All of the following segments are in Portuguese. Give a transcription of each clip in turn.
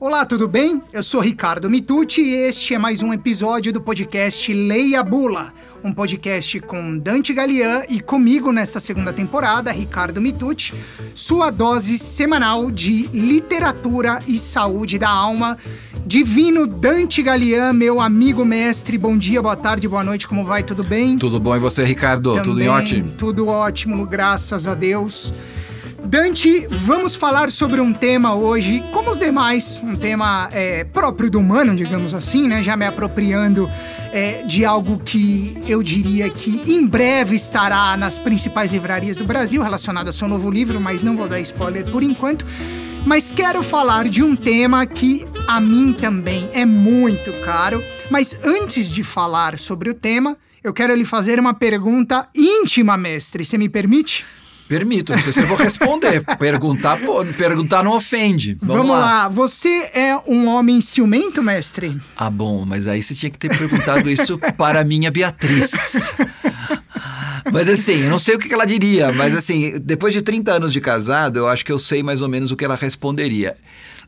Olá, tudo bem? Eu sou Ricardo Mitucci e este é mais um episódio do podcast Leia Bula, um podcast com Dante Galian e comigo nesta segunda temporada, Ricardo Mitucci, sua dose semanal de literatura e saúde da alma. Divino Dante Galian, meu amigo mestre, bom dia, boa tarde, boa noite, como vai? Tudo bem? Tudo bom e você, Ricardo? Também, tudo em ótimo? Tudo ótimo, graças a Deus. Dante, vamos falar sobre um tema hoje, como os demais, um tema é, próprio do humano, digamos assim, né? Já me apropriando é, de algo que eu diria que em breve estará nas principais livrarias do Brasil, relacionado a seu novo livro, mas não vou dar spoiler por enquanto. Mas quero falar de um tema que a mim também é muito caro. Mas antes de falar sobre o tema, eu quero lhe fazer uma pergunta íntima, mestre. Você me permite? Permito, não sei se eu vou responder. perguntar, pô, perguntar não ofende. Vamos, Vamos lá. lá. Você é um homem ciumento, mestre? Ah, bom, mas aí você tinha que ter perguntado isso para a minha Beatriz. Mas assim, eu não sei o que ela diria, mas assim, depois de 30 anos de casado, eu acho que eu sei mais ou menos o que ela responderia.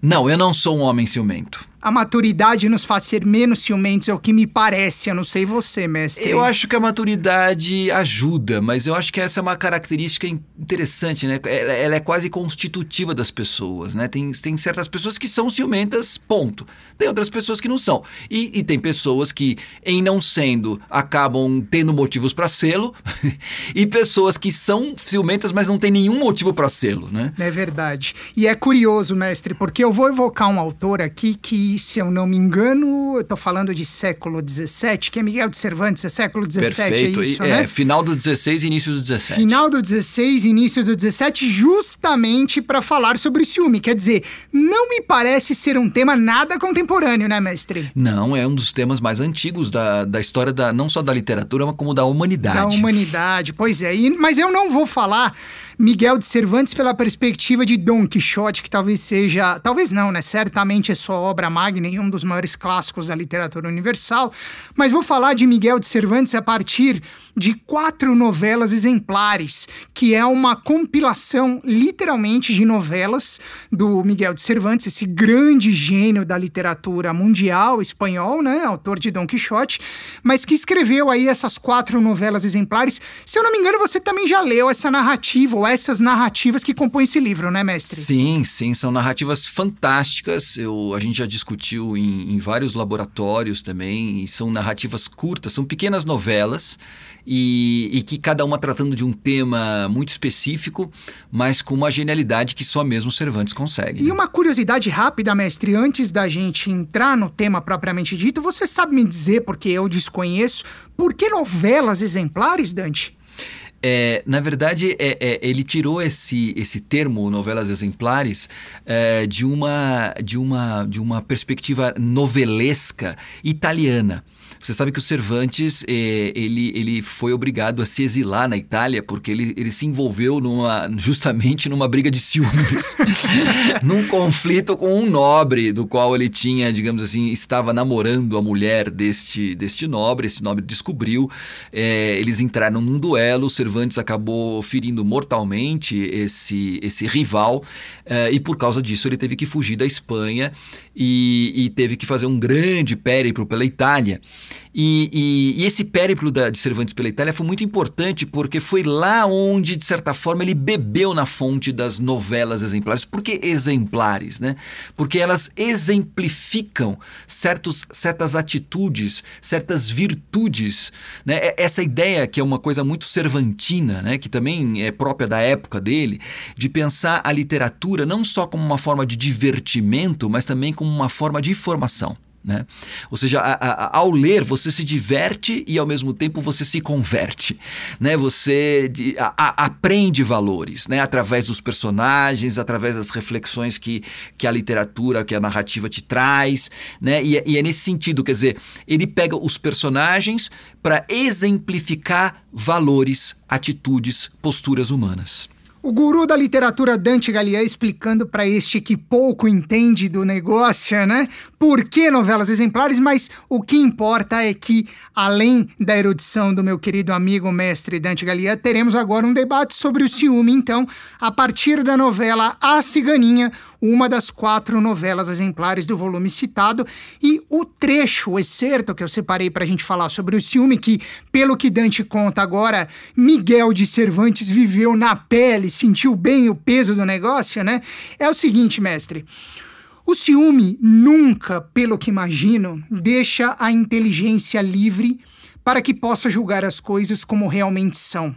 Não, eu não sou um homem ciumento. A maturidade nos faz ser menos ciumentos, é o que me parece. Eu não sei você, mestre. Eu acho que a maturidade ajuda, mas eu acho que essa é uma característica interessante, né? Ela, ela é quase constitutiva das pessoas, né? Tem, tem certas pessoas que são ciumentas, ponto. Tem outras pessoas que não são. E, e tem pessoas que, em não sendo, acabam tendo motivos para sê-lo, e pessoas que são ciumentas, mas não tem nenhum motivo para sê-lo, né? É verdade. E é curioso, mestre, porque eu vou evocar um autor aqui que, se eu não me engano, eu tô falando de século XVII, que é Miguel de Cervantes, é século XVII, Perfeito. é isso, é, né? final do 16 e início do 17. Final do 16, início do 17, justamente para falar sobre ciúme. Quer dizer, não me parece ser um tema nada contemporâneo, né, mestre? Não, é um dos temas mais antigos da, da história, da, não só da literatura, mas como da humanidade. Da humanidade, pois é. E, mas eu não vou falar Miguel de Cervantes pela perspectiva de Dom Quixote, que talvez seja, talvez não, né? Certamente é sua obra magna e um dos maiores clássicos da literatura universal. Mas vou falar de Miguel de Cervantes a partir de quatro novelas exemplares, que é uma compilação, literalmente, de novelas do Miguel de Cervantes, esse grande gênio da literatura mundial espanhol, né? Autor de Dom Quixote, mas que escreveu aí essas quatro novelas exemplares. Se eu não me engano, você também já leu essa narrativa ou essas narrativas que compõem esse livro, né, mestre? Sim, sim, são narrativas fantásticas. Eu, a gente já discutiu em, em vários laboratórios também, e são narrativas curtas, são pequenas novelas. E, e, que cada uma tratando de um tema muito específico, mas com uma genialidade que só mesmo Cervantes consegue. E né? uma curiosidade rápida, mestre, antes da gente entrar no tema propriamente dito, você sabe me dizer, porque eu desconheço, por que novelas exemplares, Dante? É, na verdade, é, é, ele tirou esse, esse termo novelas exemplares é, de, uma, de, uma, de uma perspectiva novelesca italiana. Você sabe que o Cervantes eh, ele, ele foi obrigado a se exilar na Itália porque ele, ele se envolveu numa, justamente numa briga de ciúmes, num conflito com um nobre do qual ele tinha, digamos assim, estava namorando a mulher deste, deste nobre. Esse nobre descobriu, eh, eles entraram num duelo. O Cervantes acabou ferindo mortalmente esse, esse rival eh, e por causa disso ele teve que fugir da Espanha e, e teve que fazer um grande périplo pela Itália. E, e, e, esse périplo da, de Cervantes pela Itália foi muito importante porque foi lá onde, de certa forma, ele bebeu na fonte das novelas exemplares. Por que exemplares? Né? Porque elas exemplificam certos, certas atitudes, certas virtudes. Né? Essa ideia, que é uma coisa muito cervantina, né? que também é própria da época dele, de pensar a literatura não só como uma forma de divertimento, mas também como uma forma de informação. Né? Ou seja, a, a, ao ler você se diverte e ao mesmo tempo você se converte, né? Você de, a, aprende valores, né? Através dos personagens, através das reflexões que, que a literatura, que a narrativa te traz, né? E, e é nesse sentido, quer dizer, ele pega os personagens para exemplificar valores, atitudes, posturas humanas. O guru da literatura Dante Galian explicando para este que pouco entende do negócio, né? Por que novelas exemplares, mas o que importa é que, além da erudição do meu querido amigo mestre Dante Galian, teremos agora um debate sobre o ciúme. Então, a partir da novela A Ciganinha, uma das quatro novelas exemplares do volume citado, e o trecho, o excerto que eu separei para a gente falar sobre o ciúme, que, pelo que Dante conta agora, Miguel de Cervantes viveu na pele, sentiu bem o peso do negócio, né? É o seguinte, mestre. O ciúme nunca, pelo que imagino, deixa a inteligência livre para que possa julgar as coisas como realmente são.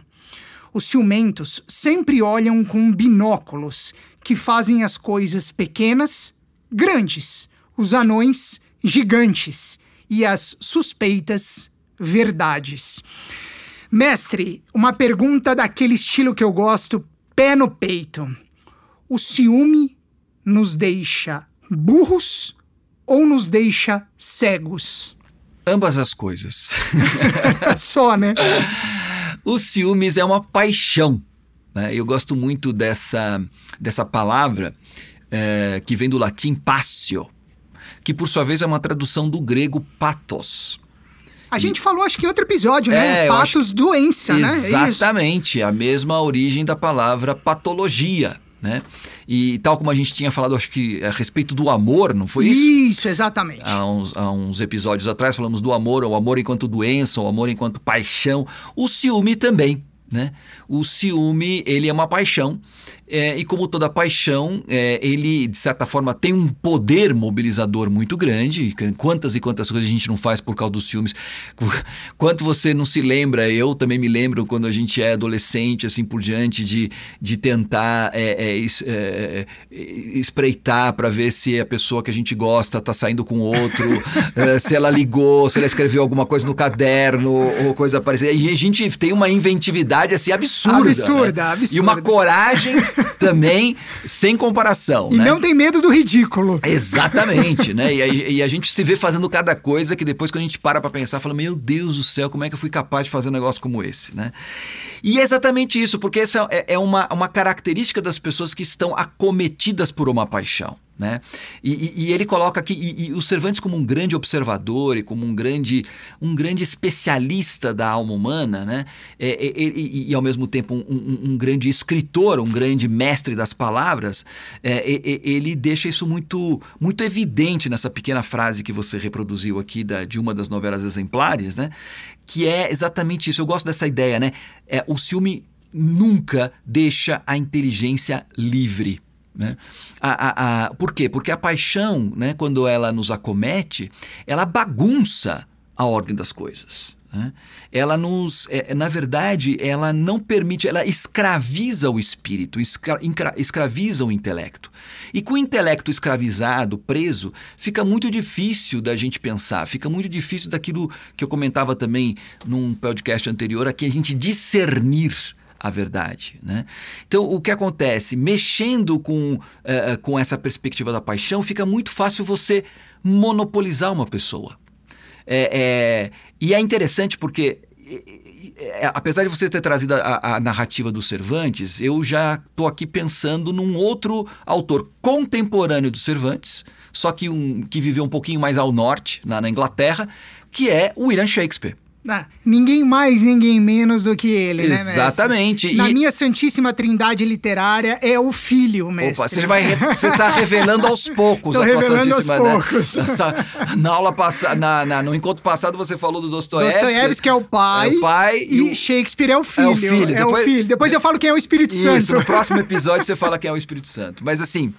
Os ciumentos sempre olham com binóculos que fazem as coisas pequenas grandes, os anões gigantes e as suspeitas verdades. Mestre, uma pergunta daquele estilo que eu gosto, pé no peito. O ciúme nos deixa burros ou nos deixa cegos? Ambas as coisas. Só, né? O ciúmes é uma paixão. Né? Eu gosto muito dessa, dessa palavra é, que vem do latim passio, que por sua vez é uma tradução do grego pathos. A gente falou, acho que em outro episódio, né? É, Patos, acho... doença, Exatamente, né? Exatamente, a mesma origem da palavra patologia. Né? E tal como a gente tinha falado, acho que a respeito do amor, não foi isso? Isso, exatamente. Há uns, há uns episódios atrás falamos do amor, o amor enquanto doença, o amor enquanto paixão, o ciúme também. Né? O ciúme, ele é uma paixão, é, e como toda paixão, é, ele, de certa forma, tem um poder mobilizador muito grande. Quantas e quantas coisas a gente não faz por causa dos ciúmes. Quanto você não se lembra, eu também me lembro quando a gente é adolescente, assim por diante, de, de tentar é, é, é, é espreitar para ver se a pessoa que a gente gosta está saindo com outro, se ela ligou, se ela escreveu alguma coisa no caderno ou coisa parecida. E a gente tem uma inventividade assim absurda. Absurda, né? absurda. E uma coragem também sem comparação. E né? não tem medo do ridículo. Exatamente, né? E a, e a, gente se vê fazendo cada coisa que depois, quando a gente para pra pensar, fala: Meu Deus do céu, como é que eu fui capaz de fazer um negócio como esse, né? E é exatamente isso, porque essa é, é uma, uma característica das pessoas que estão acometidas por uma paixão. Né? E, e, e, ele coloca aqui e, e, o Cervantes como um grande observador e como um grande, um grande especialista da alma humana, né? É, é, e, e, ao mesmo tempo um, um, um, grande escritor, um grande mestre das palavras, é, ele deixa isso muito, muito evidente nessa pequena frase que você reproduziu aqui da, de uma das novelas exemplares, né? Que é exatamente isso. Eu gosto dessa ideia, né? É, o ciúme nunca deixa a inteligência livre. Né? A, a, a, por quê? Porque a paixão, né, quando ela nos acomete, ela bagunça a ordem das coisas. Ela nos, é, na verdade, ela não permite, ela escraviza o espírito, escra, escraviza o intelecto. E com o intelecto escravizado, preso, fica muito difícil da gente pensar, fica muito difícil daquilo que eu comentava também num podcast anterior, aqui a gente discernir a verdade. Né? Então, o que acontece? Mexendo com, uh, com essa perspectiva da paixão, fica muito fácil você monopolizar uma pessoa. É, é, e é interessante porque é, apesar de você ter trazido a, a, narrativa do Cervantes, eu já estou aqui pensando num outro autor contemporâneo do Cervantes, só que um que viveu um pouquinho mais ao norte, na, na Inglaterra, que é William Shakespeare. Ah, ninguém mais, ninguém menos do que ele, né, Exatamente. Na e... minha santíssima trindade literária é o filho, mestre. Opa, você vai você tá revelando aos poucos Tô a tua santíssima, aos né? poucos. na aula passada, na, na, no encontro passado você falou do Dostoiévski. Dostoiévski é o pai. É o pai e, e Shakespeare é o filho. É o filho. É Depois, o filho. Depois eu falo quem é o Espírito isso, Santo. no próximo episódio você fala quem é o Espírito Santo. Mas assim,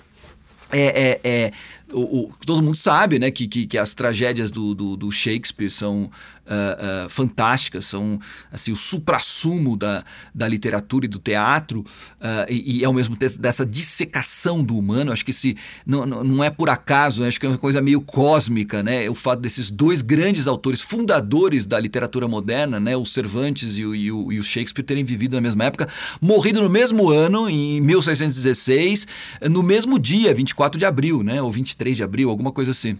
é, é, é o, o, todo mundo sabe né, que, que, que as tragédias do, do, do Shakespeare são uh, uh, fantásticas, são assim, o supra-sumo da, da literatura e do teatro, uh, e, e, ao mesmo tempo dessa dissecação do humano. Acho que se, não, não é por acaso, acho que é uma coisa meio cósmica, né? O fato desses dois grandes autores, fundadores da literatura moderna, né, o Cervantes e o, e o, e o Shakespeare, terem vivido na mesma época, morrido no mesmo ano, em 1616, no mesmo dia, 24 de abril, né, ou 23 de abril, alguma coisa assim.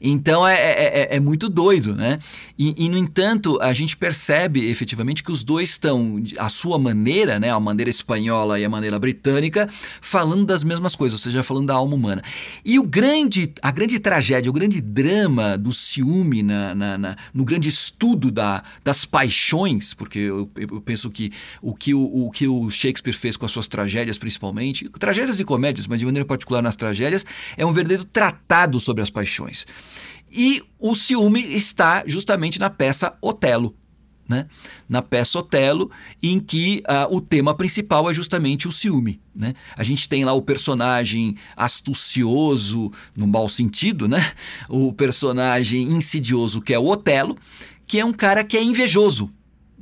Então é, é, é, é muito doido, né? E, e, no entanto, a gente percebe efetivamente que os dois estão, à sua maneira, né? A maneira espanhola e a maneira britânica, falando das mesmas coisas, ou seja, falando da alma humana. E o grande, a grande tragédia, o grande drama do ciúme na, na, na no grande estudo da, das paixões, porque eu, eu penso que o que o, o que o Shakespeare fez com as suas tragédias, principalmente, tragédias e comédias, mas de maneira particular nas tragédias, é um verdadeiro tratado sobre as paixões. E o ciúme está justamente na peça Otelo. Né? Na peça Otelo, em que uh, o tema principal é justamente o ciúme. Né? A gente tem lá o personagem astucioso, no mau sentido, né? o personagem insidioso, que é o Otelo, que é um cara que é invejoso.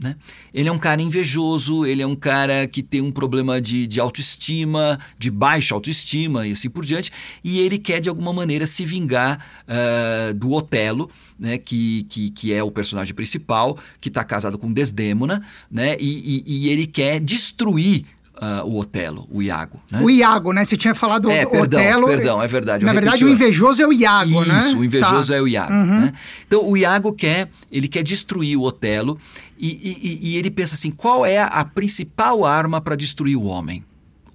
Né? Ele é um cara invejoso, ele é um cara que tem um problema de, de autoestima, de baixa autoestima e assim por diante, e ele quer de alguma maneira se vingar uh, do Otelo, né? que, que, que é o personagem principal, que está casado com Desdémona, né? e, e, e ele quer destruir Uh, o Otelo, o Iago. Né? O Iago, né? Você tinha falado é, o perdão, Otelo. Perdão, é verdade. Na verdade, o invejoso é o Iago, Isso, né? o invejoso tá. é o Iago. Uhum. Né? Então, o Iago quer, ele quer destruir o Otelo e, e, e ele pensa assim: qual é a principal arma para destruir o homem?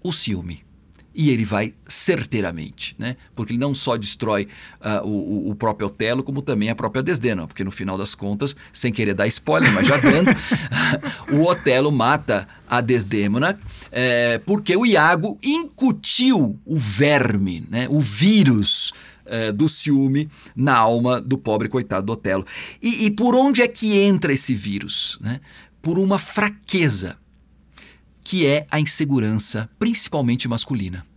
O ciúme e ele vai certeiramente, né? Porque ele não só destrói uh, o, o, próprio Otelo, como também a própria Desdena, porque no final das contas, sem querer dar spoiler, mas já dando, o Otelo mata a Desdemona é, porque o Iago incutiu o verme, né? O vírus é, do ciúme na alma do pobre coitado do Otelo. E, e por onde é que entra esse vírus? Né? Por uma fraqueza que é a insegurança, principalmente masculina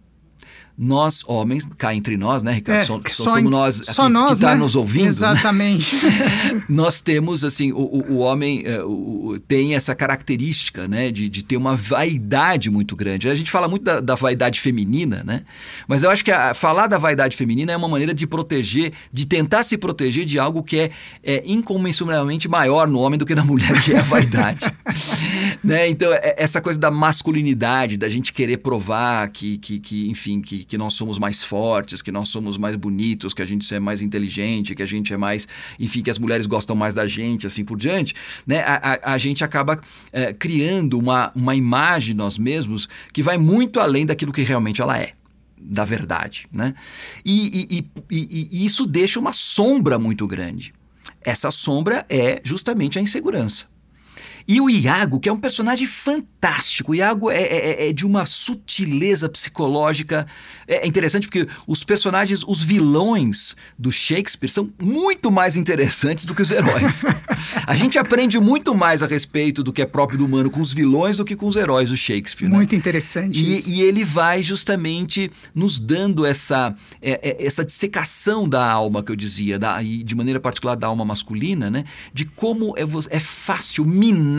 nós, homens, cá entre nós, né, Ricardo? É, só, só, como nós, só nós, que está né? nos ouvindo. Exatamente. Né? nós temos, assim, o, o, homem uh, o, tem essa característica, né, de, de ter uma vaidade muito grande. A gente fala muito da, da vaidade feminina, né? Mas eu acho que a, falar da vaidade feminina é uma maneira de proteger, de tentar se proteger de algo que é, é incomensuravelmente maior no homem do que na mulher, que é a vaidade. né? Então, é, essa coisa da masculinidade, da gente querer provar que, que, que enfim, que que, nós somos mais fortes, que nós somos mais bonitos, que a gente é mais inteligente, que a gente é mais, enfim, que as mulheres gostam mais da gente, assim por diante, né? A, a, a gente acaba é, criando uma, uma imagem de nós mesmos que vai muito além daquilo que realmente ela é da verdade, né? E, e, e, e, isso deixa uma sombra muito grande. Essa sombra é justamente a insegurança. E o Iago, que é um personagem fantástico, o Iago é, é, é, é de uma sutileza psicológica. É, é interessante porque os personagens, os vilões do Shakespeare são muito mais interessantes do que os heróis. a gente aprende muito mais a respeito do que é próprio do humano com os vilões do que com os heróis do Shakespeare. Muito né? interessante. E, e, ele vai justamente nos dando essa, é, essa dissecação da alma que eu dizia, da, e de maneira particular da alma masculina, né? De como é, é fácil minar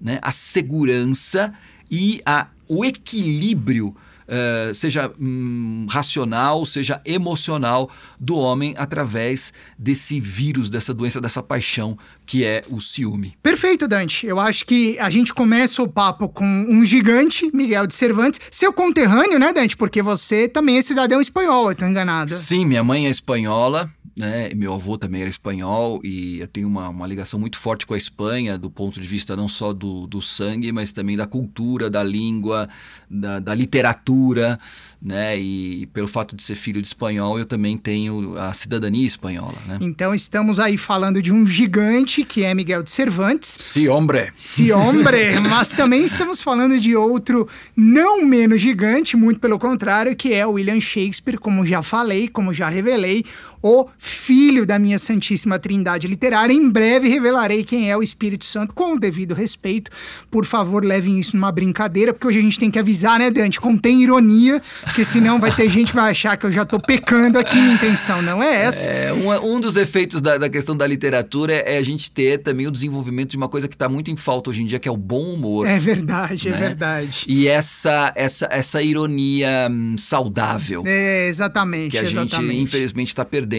né, a segurança e a, o equilíbrio Uh, seja hum, racional, seja emocional do homem através desse vírus, dessa doença, dessa paixão que é o ciúme. Perfeito, Dante. Eu acho que a gente começa o papo com um gigante, Miguel de Cervantes, seu conterrâneo, né, Dante? Porque você também é cidadão espanhol, eu tô enganado. Sim, minha mãe é espanhola, né? Meu avô também era espanhol e eu tenho uma, uma ligação muito forte com a Espanha, do ponto de vista não só do, do sangue, mas também da cultura, da língua, da, da literatura, né? E pelo fato de ser filho de espanhol, eu também tenho a cidadania espanhola, né? Então estamos aí falando de um gigante que é Miguel de Cervantes. Si, hombre. Si, hombre. mas também estamos falando de outro não menos gigante, muito pelo contrário, que é William Shakespeare, como já falei, como já revelei, o filho da minha Santíssima Trindade Literária. Em breve revelarei quem é o Espírito Santo, com o devido respeito. Por favor, levem isso numa brincadeira, porque hoje a gente tem que avisar, né, Dante? Contém ironia, porque senão vai ter gente que vai achar que eu já tô pecando aqui. Minha intenção não é essa. É, um, um dos efeitos da, da questão da literatura é, é, a gente ter também o desenvolvimento de uma coisa que está muito em falta hoje em dia, que é o bom humor. É verdade, é né? é verdade. E essa, essa, essa ironia hum, saudável. É, exatamente. Que a exatamente. gente, infelizmente, está perdendo.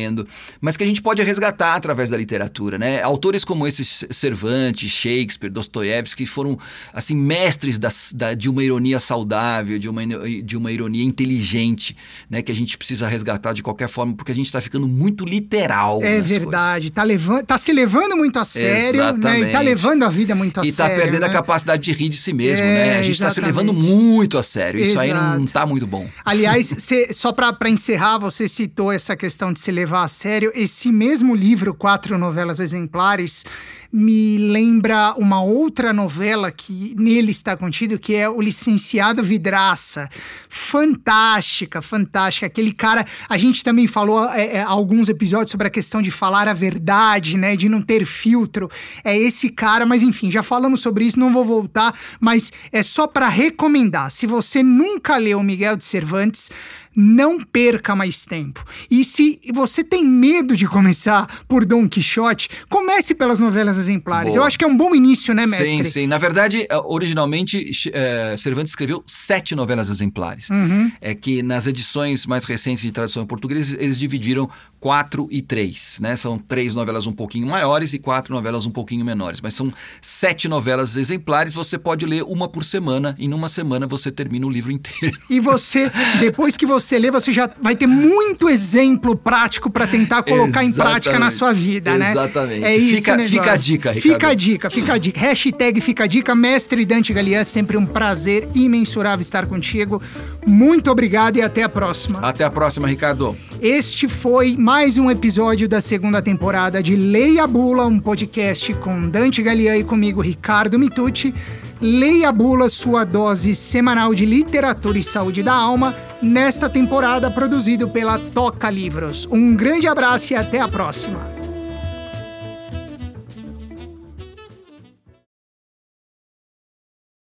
Mas que a gente pode resgatar através da literatura, né? Autores como esses Cervantes, Shakespeare, Dostoiévski, que foram assim mestres das, da, de uma ironia saudável, de uma, de uma ironia inteligente, né? Que a gente precisa resgatar de qualquer forma, porque a gente está ficando muito literal. É verdade, tá, levando, tá se levando muito a sério, exatamente. né? E tá levando a vida muito a e tá sério. E tá perdendo né? a capacidade de rir de si mesmo, é, né? A gente está se levando muito a sério. Isso Exato. aí não, não tá muito bom. Aliás, cê, só para encerrar, você citou essa questão de se levar a sério. Esse mesmo livro, Quatro Novelas Exemplares, me lembra uma outra novela que nele está contido, que é O Licenciado Vidraça. Fantástica, fantástica. Aquele cara, a gente também falou é, é, alguns episódios sobre a questão de falar a verdade, né, de não ter filtro. É esse cara, mas enfim, já falamos sobre isso, não vou voltar, mas é só para recomendar. Se você nunca leu Miguel de Cervantes, não perca mais tempo. E se você tem medo de começar por Dom Quixote, comece pelas novelas exemplares. Boa. Eu acho que é um bom início, né, mestre? Sim, sim. Na verdade, eh, originalmente, é, Cervantes escreveu sete novelas exemplares. Uhum. É que nas edições mais recentes de tradução em português, eles dividiram 4 e 3, né? São três novelas um pouquinho maiores e quatro novelas um pouquinho menores, mas são sete novelas exemplares, você pode ler uma por semana e numa semana você termina o livro inteiro. E você, depois que você lê, você já vai ter muito exemplo prático para tentar colocar Exatamente. em prática na sua vida, né? Exatamente. É isso fica, fica a dica, Ricardo. Fica a dica, fica a dica. Hashtag fica a dica, mestre Dante Galian, sempre um prazer imensurável estar contigo. Muito obrigado e até a próxima. Até a próxima, Ricardo. Este foi mais um episódio da segunda temporada de Leia Bula, um podcast com Dante Galian e comigo, Ricardo Mitucci. Leia Bula, sua dose semanal de literatura e saúde da alma, nesta temporada produzido pela Toca Livros. Um grande abraço e até a próxima.